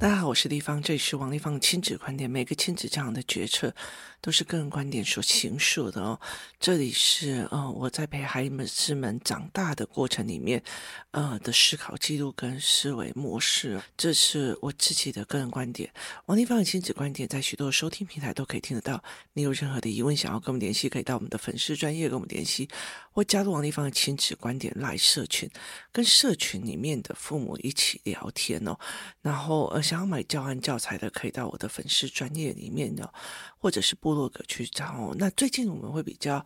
大家好，我是丽芳，这里是王丽芳亲子观点。每个亲子这样的决策都是个人观点所形塑的哦。这里是呃我在陪孩子们长大的过程里面呃的思考记录跟思维模式，这是我自己的个人观点。王丽芳的亲子观点在许多收听平台都可以听得到。你有任何的疑问想要跟我们联系，可以到我们的粉丝专业跟我们联系，或加入王丽芳的亲子观点来社群，跟社群里面的父母一起聊天哦。然后呃。想要买教案教材的，可以到我的粉丝专页里面的，或者是部落格去找。那最近我们会比较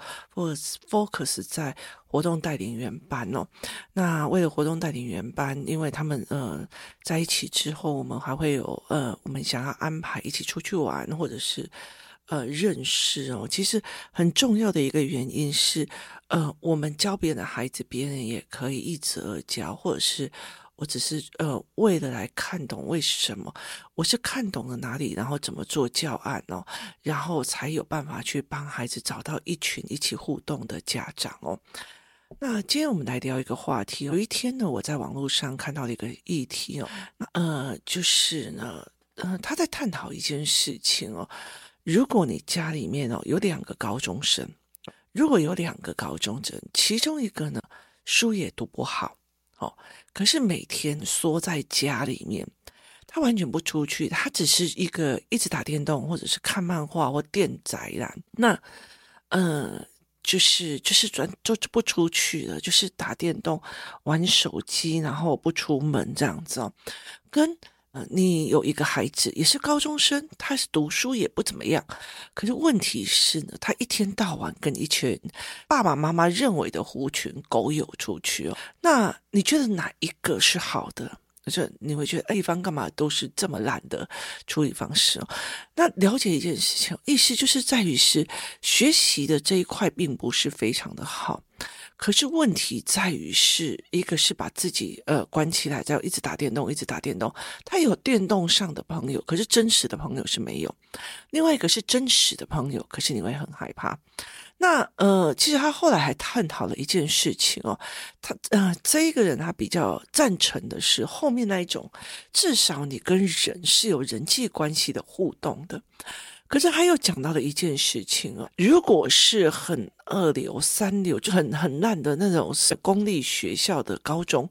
focus 在活动带领员班哦。那为了活动带领员班，因为他们呃在一起之后，我们还会有呃，我们想要安排一起出去玩，或者是呃认识哦。其实很重要的一个原因是，呃，我们教别人的孩子，别人也可以一直而教，或者是。我只是呃，为了来看懂为什么，我是看懂了哪里，然后怎么做教案哦，然后才有办法去帮孩子找到一群一起互动的家长哦。那今天我们来聊一个话题。有一天呢，我在网络上看到了一个议题哦，呃，就是呢，呃，他在探讨一件事情哦。如果你家里面哦有两个高中生，如果有两个高中生，其中一个呢书也读不好。可是每天缩在家里面，他完全不出去，他只是一个一直打电动，或者是看漫画或电宅啦。那，呃，就是就是转就不出去了，就是打电动、玩手机，然后不出门这样子哦，跟。呃，你有一个孩子也是高中生，他是读书也不怎么样，可是问题是呢，他一天到晚跟一群爸爸妈妈认为的狐群狗友出去哦。那你觉得哪一个是好的？就你会觉得，哎，一方干嘛都是这么烂的处理方式哦？那了解一件事情，意思就是在于是学习的这一块并不是非常的好。可是问题在于是，一个是把自己呃关起来，再一直打电动，一直打电动。他有电动上的朋友，可是真实的朋友是没有。另外一个是真实的朋友，可是你会很害怕。那呃，其实他后来还探讨了一件事情哦，他呃这一个人他比较赞成的是后面那一种，至少你跟人是有人际关系的互动的。可是他又讲到了一件事情哦，如果是很二流、三流，就很很烂的那种公立学校的高中，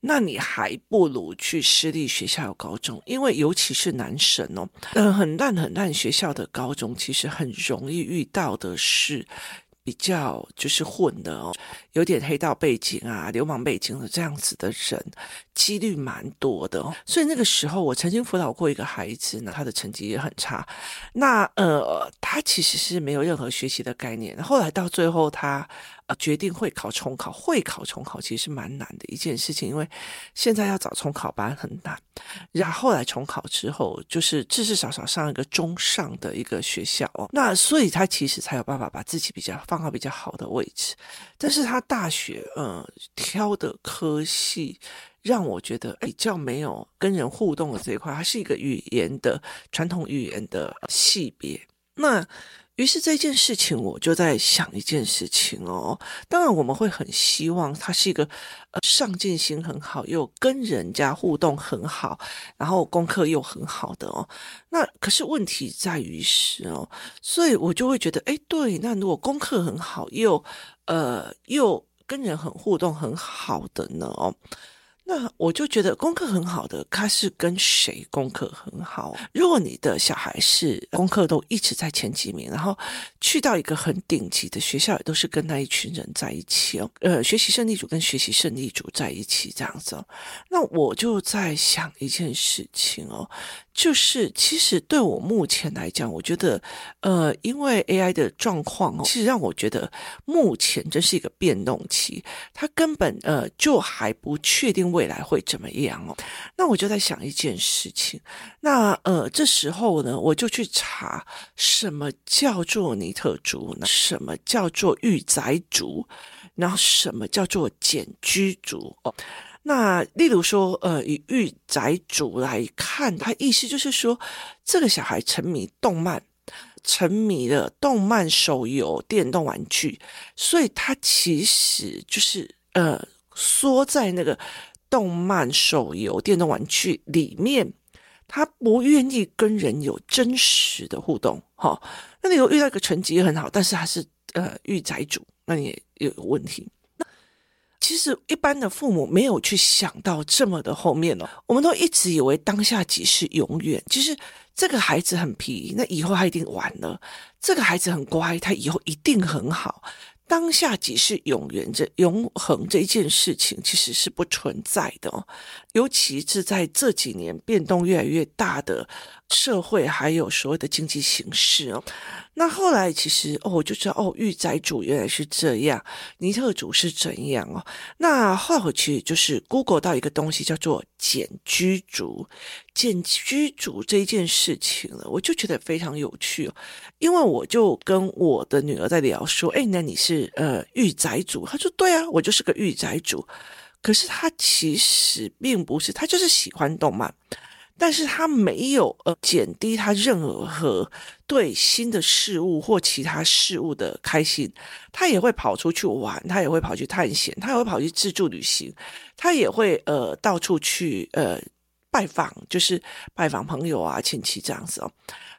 那你还不如去私立学校的高中，因为尤其是男生哦，嗯，很烂很烂学校的高中，其实很容易遇到的是。比较就是混的哦，有点黑道背景啊、流氓背景的这样子的人，几率蛮多的哦。所以那个时候，我曾经辅导过一个孩子呢，他的成绩也很差。那呃，他其实是没有任何学习的概念。后来到最后，他呃。决定会考重考，会考重考其实是蛮难的一件事情，因为现在要找重考班很难。然后来重考之后，就是至至少少上一个中上的一个学校哦，那所以他其实才有办法把自己比较放到比较好的位置。但是他大学呃挑的科系让我觉得比较没有跟人互动的这一块，它是一个语言的传统语言的系别。那于是这件事情，我就在想一件事情哦。当然，我们会很希望他是一个呃上进心很好，又跟人家互动很好，然后功课又很好的哦。那可是问题在于是哦，所以我就会觉得，哎，对，那如果功课很好，又呃又跟人很互动很好的呢？哦。那我就觉得功课很好的，他是跟谁功课很好？如果你的小孩是功课都一直在前几名，然后去到一个很顶级的学校，也都是跟那一群人在一起哦，呃，学习胜利组跟学习胜利组在一起这样子哦。那我就在想一件事情哦。就是，其实对我目前来讲，我觉得，呃，因为 AI 的状况，其实让我觉得目前这是一个变动期，它根本呃就还不确定未来会怎么样哦。那我就在想一件事情，那呃这时候呢，我就去查什么叫做尼特族呢？什么叫做御宅族？然后什么叫做茧居族？哦。那例如说，呃，以御宅主来看，他意思就是说，这个小孩沉迷动漫，沉迷了动漫、手游、电动玩具，所以他其实就是呃缩在那个动漫、手游、电动玩具里面，他不愿意跟人有真实的互动。哈、哦，那你有遇到一个成绩很好，但是他是呃御宅主，那你也有问题。其实一般的父母没有去想到这么的后面哦，我们都一直以为当下即是永远。其实这个孩子很皮，那以后他一定完了；这个孩子很乖，他以后一定很好。当下即是永远，这永恒这一件事情其实是不存在的哦，尤其是在这几年变动越来越大的社会，还有所谓的经济形势哦。那后来其实哦，我就知道哦，御宅族原来是这样，尼特族是怎样哦。那后来我其实就是 Google 到一个东西叫做简居族，建居主这件事情了，我就觉得非常有趣，因为我就跟我的女儿在聊说，哎，那你是呃御宅主？她说对啊，我就是个御宅主。可是她其实并不是，她就是喜欢动漫。但是她没有呃减低她任何对新的事物或其他事物的开心，她也会跑出去玩，她也会跑去探险，她也会跑去自助旅行，她也会呃到处去呃拜访，就是拜访朋友啊亲戚这样子哦，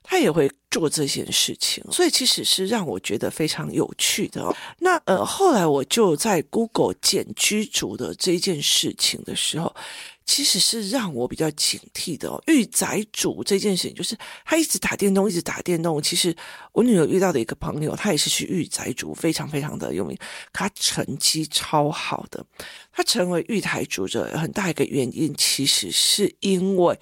他也会做这件事情，所以其实是让我觉得非常有趣的哦。那呃后来我就在 Google 简居住的这件事情的时候。其实是让我比较警惕的哦，御宅族这件事情，就是他一直打电动，一直打电动。其实我女儿遇到的一个朋友，他也是去御宅族，非常非常的有名，他成绩超好的。他成为御宅族的很大一个原因，其实是因为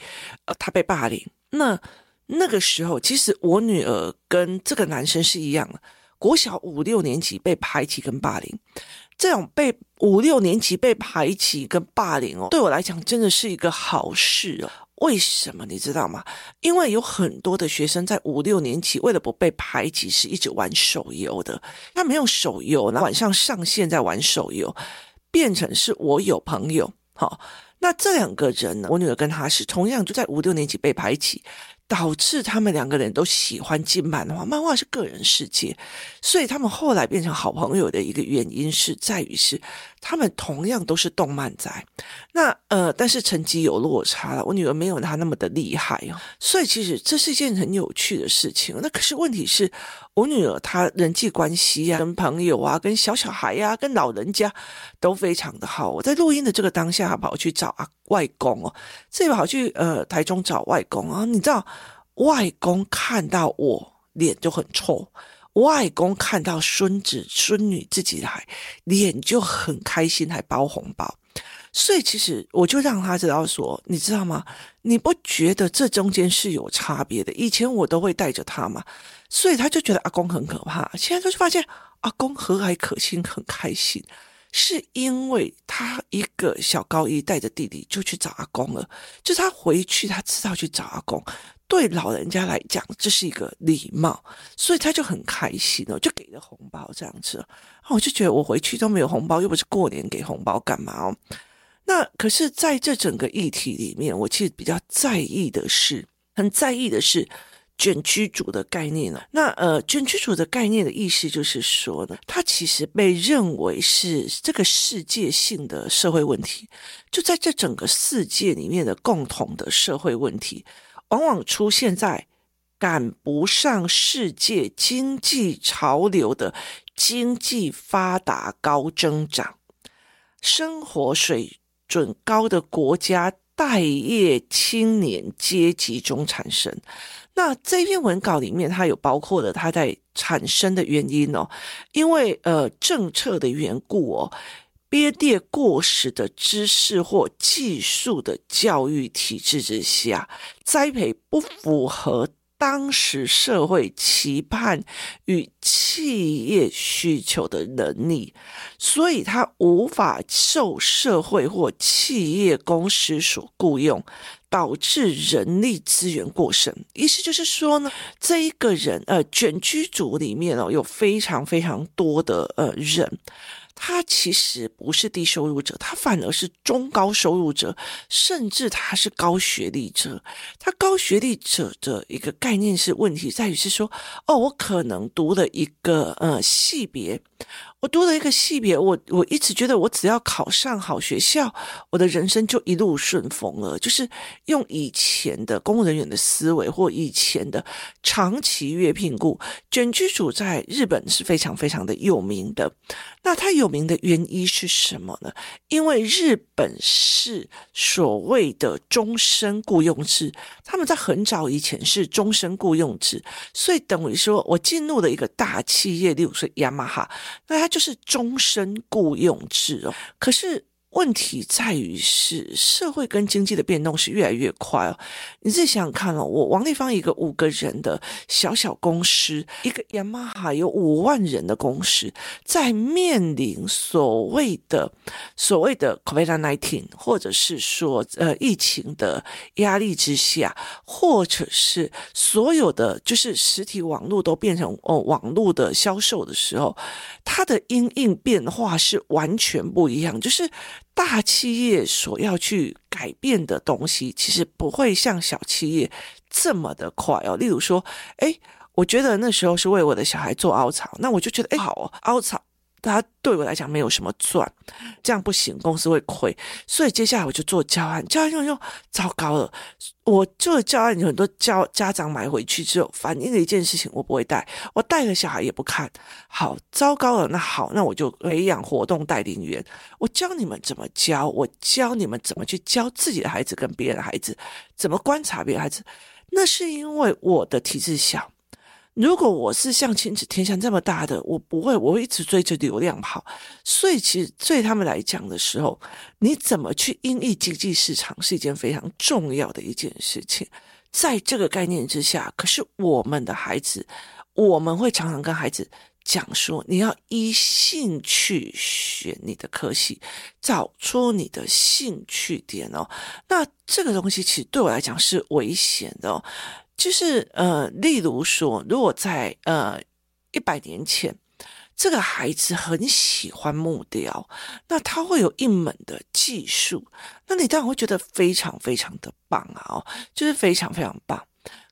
呃他被霸凌。那那个时候，其实我女儿跟这个男生是一样的，国小五六年级被排挤跟霸凌。这种被五六年级被排挤跟霸凌哦，对我来讲真的是一个好事哦。为什么你知道吗？因为有很多的学生在五六年级为了不被排挤，是一直玩手游的。他没有手游，那晚上上线在玩手游，变成是我有朋友。好，那这两个人呢，我女儿跟他是同样就在五六年级被排挤。导致他们两个人都喜欢进漫画，漫画是个人世界，所以他们后来变成好朋友的一个原因是在于是他们同样都是动漫宅，那呃，但是成绩有落差了。我女儿没有她那么的厉害哦，所以其实这是一件很有趣的事情。那可是问题是我女儿她人际关系啊，跟朋友啊，跟小小孩呀、啊，跟老人家都非常的好。我在录音的这个当下，跑去找啊外公哦，这跑去呃台中找外公啊，你知道。外公看到我脸就很臭，外公看到孙子孙女自己来，脸就很开心，还包红包。所以其实我就让他知道说，你知道吗？你不觉得这中间是有差别的？以前我都会带着他嘛，所以他就觉得阿公很可怕。现在他就发现阿公和蔼可亲，很开心，是因为他一个小高一带着弟弟就去找阿公了，就他回去他知道去找阿公。对老人家来讲，这是一个礼貌，所以他就很开心哦，就给了红包这样子。我就觉得我回去都没有红包，又不是过年给红包干嘛哦？那可是在这整个议题里面，我其实比较在意的是，很在意的是卷居主的概念呢。那呃，卷居主的概念的意思就是说呢，它其实被认为是这个世界性的社会问题，就在这整个世界里面的共同的社会问题。往往出现在赶不上世界经济潮流的经济发达高增长、生活水准高的国家待业青年阶级中产生。那这篇文稿里面，它有包括了它在产生的原因哦，因为呃政策的缘故哦。编列过时的知识或技术的教育体制之下，栽培不符合当时社会期盼与企业需求的能力，所以他无法受社会或企业公司所雇用，导致人力资源过剩。意思就是说呢，这一个人呃，卷居组里面哦，有非常非常多的呃人。他其实不是低收入者，他反而是中高收入者，甚至他是高学历者。他高学历者的一个概念是问题在于是说，哦，我可能读了一个呃系别，我读了一个系别，我我一直觉得我只要考上好学校，我的人生就一路顺风了。就是用以前的公务人员的思维，或以前的长期月聘雇，卷居组在日本是非常非常的有名的。那它有名的原因是什么呢？因为日本是所谓的终身雇佣制，他们在很早以前是终身雇佣制，所以等于说我进入了一个大企业，例如说雅马哈，那他就是终身雇佣制哦，可是。问题在于是社会跟经济的变动是越来越快哦。你自己想想看哦，我王立芳一个五个人的小小公司，一个雅马哈有五万人的公司，在面临所谓的所谓的 COVID-19，或者是说呃疫情的压力之下，或者是所有的就是实体网络都变成哦网络的销售的时候，它的因应变化是完全不一样，就是。大企业所要去改变的东西，其实不会像小企业这么的快哦。例如说，哎，我觉得那时候是为我的小孩做凹槽，那我就觉得，哎，好哦，凹槽。他对我来讲没有什么赚，这样不行，公司会亏。所以接下来我就做教案，教案用用糟糕了。我做教案，有很多教家长买回去之后反映的一件事情，我不会带，我带了小孩也不看好，糟糕了。那好，那我就培养活动带领员，我教你们怎么教，我教你们怎么去教自己的孩子跟别人的孩子，怎么观察别人孩子。那是因为我的体质小。如果我是像亲子天下这么大的，我不会，我会一直追着流量跑。所以，其实对他们来讲的时候，你怎么去因应经济市场是一件非常重要的一件事情。在这个概念之下，可是我们的孩子，我们会常常跟孩子讲说，你要依兴趣选你的科系，找出你的兴趣点哦。那这个东西其实对我来讲是危险的。就是呃，例如说，如果在呃一百年前，这个孩子很喜欢木雕，那他会有一门的技术，那你当然会觉得非常非常的棒啊，哦，就是非常非常棒。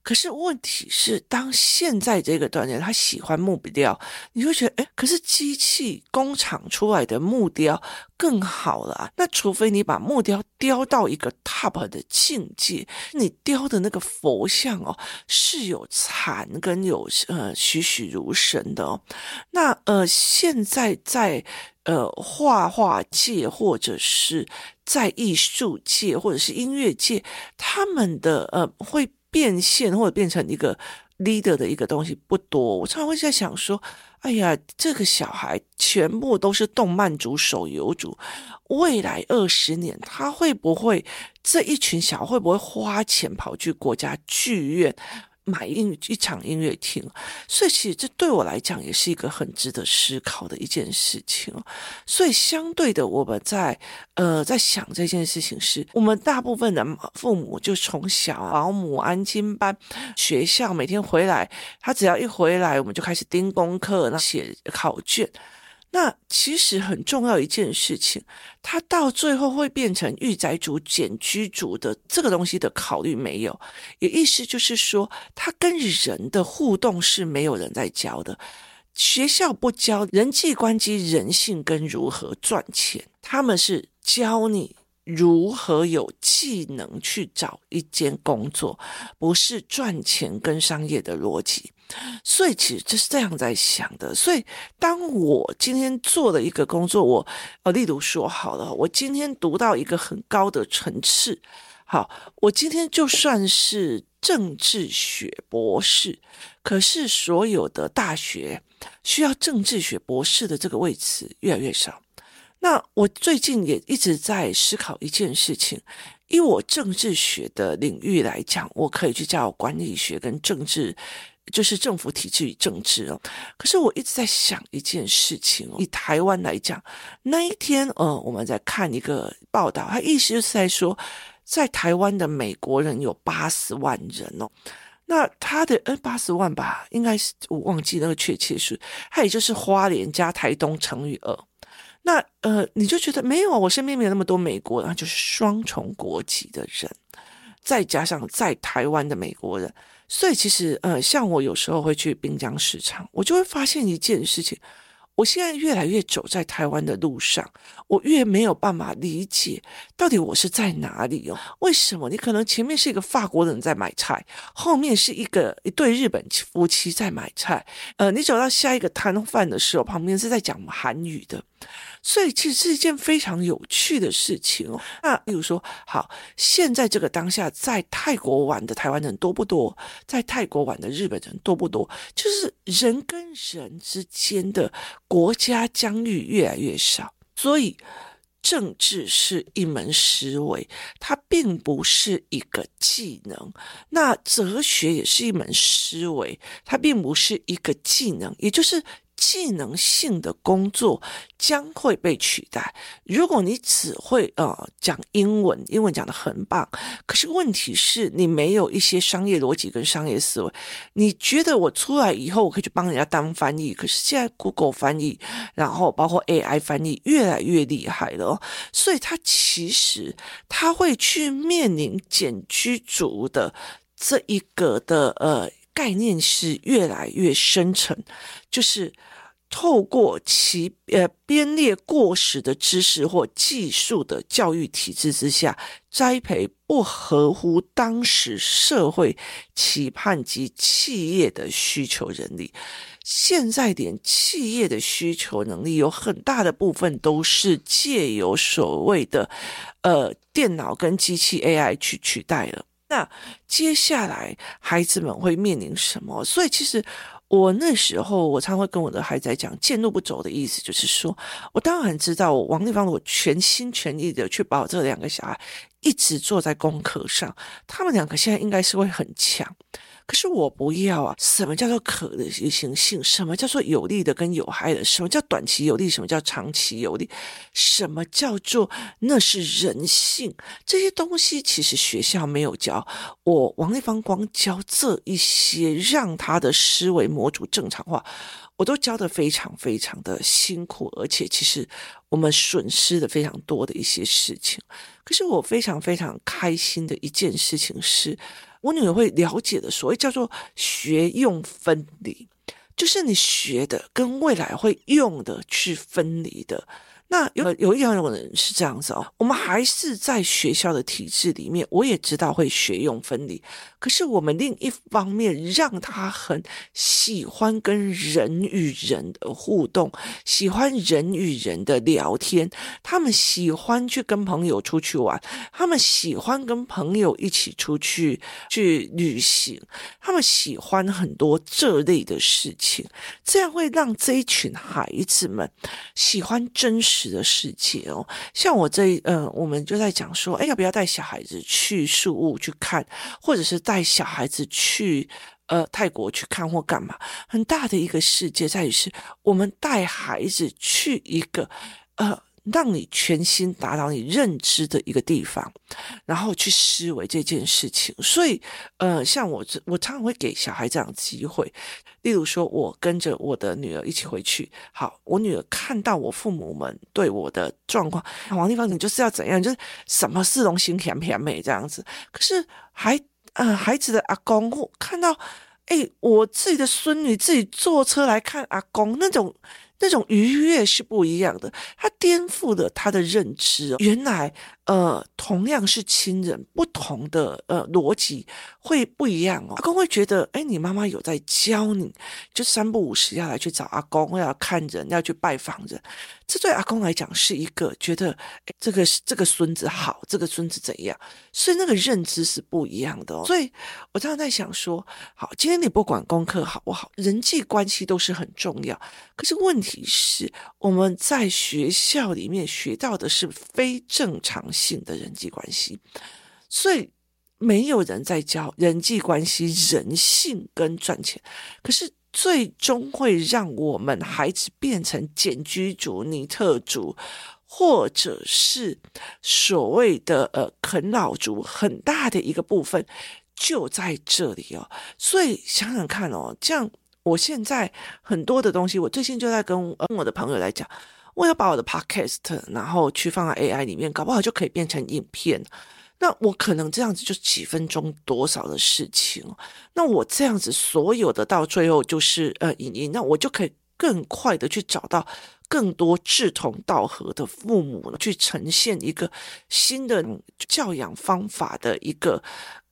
可是问题是，当现在这个段阶，他喜欢木雕，你会觉得，诶，可是机器工厂出来的木雕更好了啊。那除非你把木雕雕到一个 top 的境界，你雕的那个佛像哦，是有禅跟有呃栩栩如生的哦。那呃，现在在呃画画界或者是在艺术界或者是音乐界，他们的呃会。变现或者变成一个 leader 的一个东西不多，我常常会在想说，哎呀，这个小孩全部都是动漫组、手游组，未来二十年他会不会这一群小孩会不会花钱跑去国家剧院？买音一场音乐厅，所以其实这对我来讲也是一个很值得思考的一件事情。所以相对的，我们在呃在想这件事情是，我们大部分的父母就从小保姆、安亲班、学校每天回来，他只要一回来，我们就开始盯功课，那写考卷。那其实很重要一件事情，它到最后会变成御宅族减居族的这个东西的考虑没有，也意思就是说，他跟人的互动是没有人在教的，学校不教人际关系、人性跟如何赚钱，他们是教你。如何有技能去找一间工作，不是赚钱跟商业的逻辑，所以其实就是这样在想的。所以当我今天做了一个工作，我呃，例如说好了，我今天读到一个很高的层次，好，我今天就算是政治学博士，可是所有的大学需要政治学博士的这个位置越来越少。那我最近也一直在思考一件事情，以我政治学的领域来讲，我可以去教管理学跟政治，就是政府体制与政治哦。可是我一直在想一件事情哦，以台湾来讲，那一天，呃，我们在看一个报道，他意思就是在说，在台湾的美国人有八十万人哦。那他的呃八十万吧，应该是我忘记那个确切数，他也就是花莲加台东乘以二。那呃，你就觉得没有啊？我身边没有那么多美国人，就是双重国籍的人，再加上在台湾的美国人，所以其实呃，像我有时候会去滨江市场，我就会发现一件事情：我现在越来越走在台湾的路上，我越没有办法理解到底我是在哪里哦？为什么你可能前面是一个法国人在买菜，后面是一个一对日本夫妻在买菜，呃，你走到下一个摊贩的时候，旁边是在讲韩语的。所以其实是一件非常有趣的事情哦。那比如说，好，现在这个当下，在泰国玩的台湾人多不多？在泰国玩的日本人多不多？就是人跟人之间的国家疆域越来越少。所以，政治是一门思维，它并不是一个技能。那哲学也是一门思维，它并不是一个技能，也就是。技能性的工作将会被取代。如果你只会呃讲英文，英文讲得很棒，可是问题是你没有一些商业逻辑跟商业思维。你觉得我出来以后，我可以去帮人家当翻译，可是现在 Google 翻译，然后包括 AI 翻译越来越厉害了，所以它其实它会去面临减居族的这一个的呃。概念是越来越深层，就是透过其呃编列过时的知识或技术的教育体制之下，栽培不合乎当时社会期盼及企业的需求人力。现在连企业的需求能力有很大的部分都是借由所谓的呃电脑跟机器 AI 去取代了。那接下来孩子们会面临什么？所以其实我那时候我常会跟我的孩子讲，见路不走的意思就是说，我当然知道王立芳，我全心全意的去把我这两个小孩一直做在功课上，他们两个现在应该是会很强。可是我不要啊！什么叫做可行性？什么叫做有利的跟有害的？什么叫短期有利？什么叫长期有利？什么叫做那是人性？这些东西其实学校没有教。我王立芳光教这一些，让他的思维模组正常化，我都教得非常非常的辛苦，而且其实我们损失的非常多的一些事情。可是我非常非常开心的一件事情是。我女儿会了解的，所谓叫做学用分离，就是你学的跟未来会用的去分离的。那有有一样人是这样子哦，我们还是在学校的体制里面，我也知道会学用分离，可是我们另一方面让他很喜欢跟人与人的互动，喜欢人与人的聊天，他们喜欢去跟朋友出去玩，他们喜欢跟朋友一起出去去旅行，他们喜欢很多这类的事情，这样会让这一群孩子们喜欢真实。的世界哦，像我这呃，我们就在讲说，哎，要不要带小孩子去树屋去看，或者是带小孩子去呃泰国去看或干嘛？很大的一个世界在于是，我们带孩子去一个呃。让你全心达到你认知的一个地方，然后去思维这件事情。所以，呃，像我，我常常会给小孩这样机会。例如说，我跟着我的女儿一起回去，好，我女儿看到我父母们对我的状况，王立芳，你就是要怎样，就是什么事都心甜甜美这样子。可是孩，呃，孩子的阿公看到，哎，我自己的孙女自己坐车来看阿公那种。那种愉悦是不一样的，他颠覆了他的认知哦。原来，呃，同样是亲人，不同的呃逻辑会不一样哦。阿公会觉得，哎，你妈妈有在教你，就三不五时要来去找阿公，要看人，要去拜访人。这对阿公来讲是一个觉得，这个这个孙子好，这个孙子怎样？所以那个认知是不一样的哦。所以我常常在想说，好，今天你不管功课好不好，人际关系都是很重要。可是问题。提示我们在学校里面学到的是非正常性的人际关系，所以没有人在教人际关系、人性跟赚钱。可是最终会让我们孩子变成茧居族、尼特族，或者是所谓的呃啃老族，很大的一个部分就在这里哦。所以想想看哦，这样。我现在很多的东西，我最近就在跟我的朋友来讲，我要把我的 podcast 然后去放在 AI 里面，搞不好就可以变成影片。那我可能这样子就几分钟多少的事情，那我这样子所有的到最后就是呃影音，那我就可以更快的去找到更多志同道合的父母，去呈现一个新的教养方法的一个。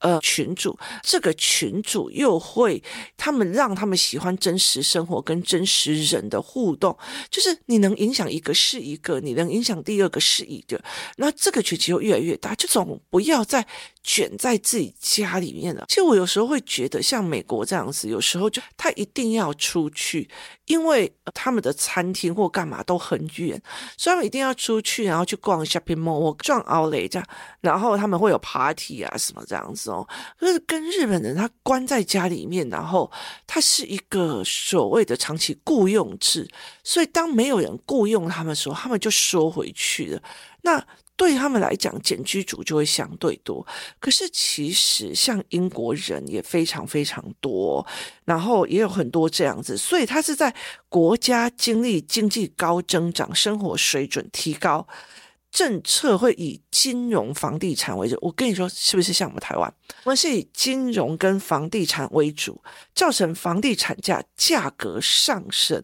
呃，群主这个群主又会，他们让他们喜欢真实生活跟真实人的互动，就是你能影响一个是一个，你能影响第二个是一个，那这个群体又越来越大，就总不要再卷在自己家里面了。其实我有时候会觉得，像美国这样子，有时候就他一定要出去，因为他们的餐厅或干嘛都很远，所以他们一定要出去，然后去逛 shopping mall、逛 outlet 这样，然后他们会有 party 啊什么这样子。哦，可是跟日本人他关在家里面，然后他是一个所谓的长期雇佣制，所以当没有人雇佣他们的时候，他们就缩回去了。那对他们来讲，简居族就会相对多。可是其实像英国人也非常非常多，然后也有很多这样子，所以他是在国家经历经济高增长，生活水准提高。政策会以金融、房地产为主。我跟你说，是不是像我们台湾？我们是以金融跟房地产为主，造成房地产价价格上升。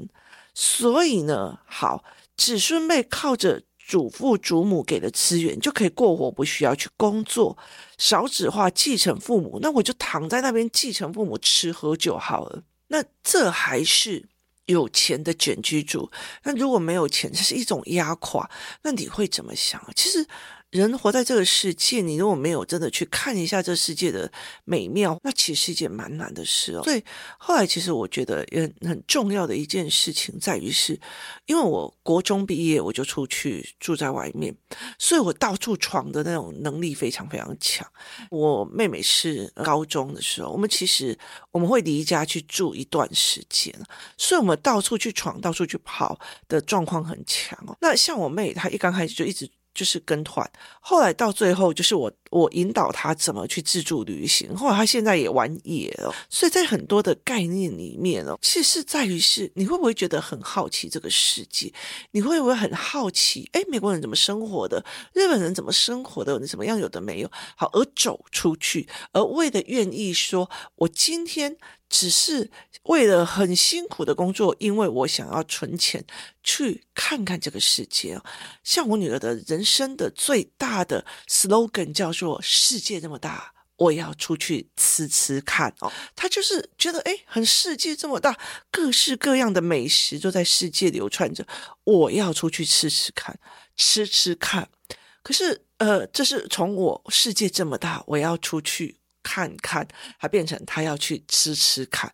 所以呢，好，子孙辈靠着祖父祖母给的资源就可以过活，不需要去工作，少子化，继承父母，那我就躺在那边继承父母吃喝就好了。那这还是。有钱的卷居住，那如果没有钱，这是一种压垮。那你会怎么想？其实。人活在这个世界，你如果没有真的去看一下这世界的美妙，那其实是一件蛮难的事哦。所以后来，其实我觉得也很重要的一件事情在于是，因为我国中毕业我就出去住在外面，所以我到处闯的那种能力非常非常强。我妹妹是高中的时候，我们其实我们会离家去住一段时间，所以我们到处去闯、到处去跑的状况很强哦。那像我妹，她一刚开始就一直。就是跟团，后来到最后就是我我引导他怎么去自助旅行。后来他现在也玩野了，所以在很多的概念里面哦，其实是在于是你会不会觉得很好奇这个世界？你会不会很好奇？诶，美国人怎么生活的？日本人怎么生活的？你怎么样有的没有？好，而走出去，而为了愿意说，我今天。只是为了很辛苦的工作，因为我想要存钱去看看这个世界。像我女儿的人生的最大的 slogan 叫做“世界这么大，我要出去吃吃看”。哦，她就是觉得诶，很世界这么大，各式各样的美食都在世界流窜着，我要出去吃吃看，吃吃看。可是，呃，这是从我世界这么大，我要出去。看看，还变成他要去吃吃看。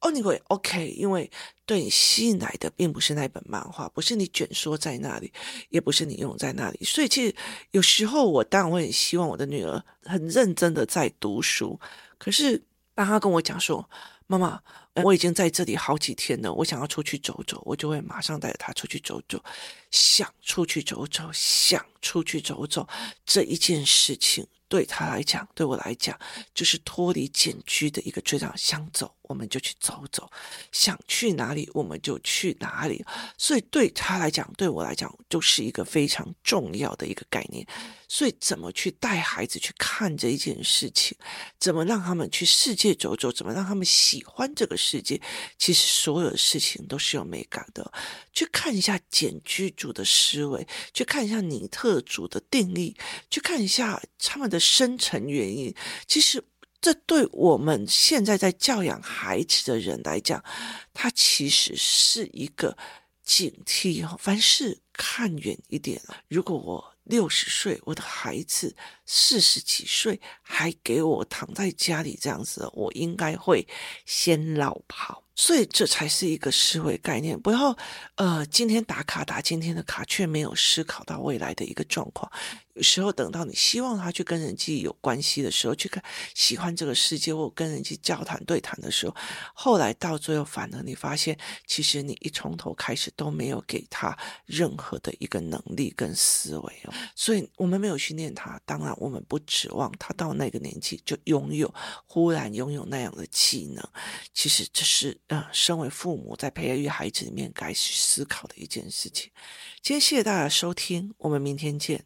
哦，你会 OK，因为对你吸引来的并不是那本漫画，不是你卷缩在那里，也不是你用在那里。所以其实有时候我当然会很希望我的女儿很认真的在读书。可是当她跟我讲说：“妈妈，我已经在这里好几天了，我想要出去走走。”我就会马上带着她出去走走。想出去走走，想出去走走，这一件事情。对他来讲，对我来讲，就是脱离简居的一个最大想走，我们就去走走；想去哪里，我们就去哪里。所以对他来讲，对我来讲，就是一个非常重要的一个概念。所以，怎么去带孩子去看这一件事情，怎么让他们去世界走走，怎么让他们喜欢这个世界，其实所有的事情都是有美感的。去看一下简居族的思维，去看一下尼特族的定义，去看一下他们的。深层原因，其实这对我们现在在教养孩子的人来讲，他其实是一个警惕。凡事看远一点。如果我六十岁，我的孩子四十几岁还给我躺在家里这样子，我应该会先老跑。所以这才是一个思维概念，不要呃，今天打卡打今天的卡，却没有思考到未来的一个状况。有时候等到你希望他去跟人际有关系的时候，去看喜欢这个世界或跟人际交谈对谈的时候，后来到最后反而你发现，其实你一从头开始都没有给他任何的一个能力跟思维哦。所以我们没有训练他，当然我们不指望他到那个年纪就拥有忽然拥有那样的技能。其实这是。嗯，身为父母在培育孩子里面该去思考的一件事情。今天谢谢大家收听，我们明天见。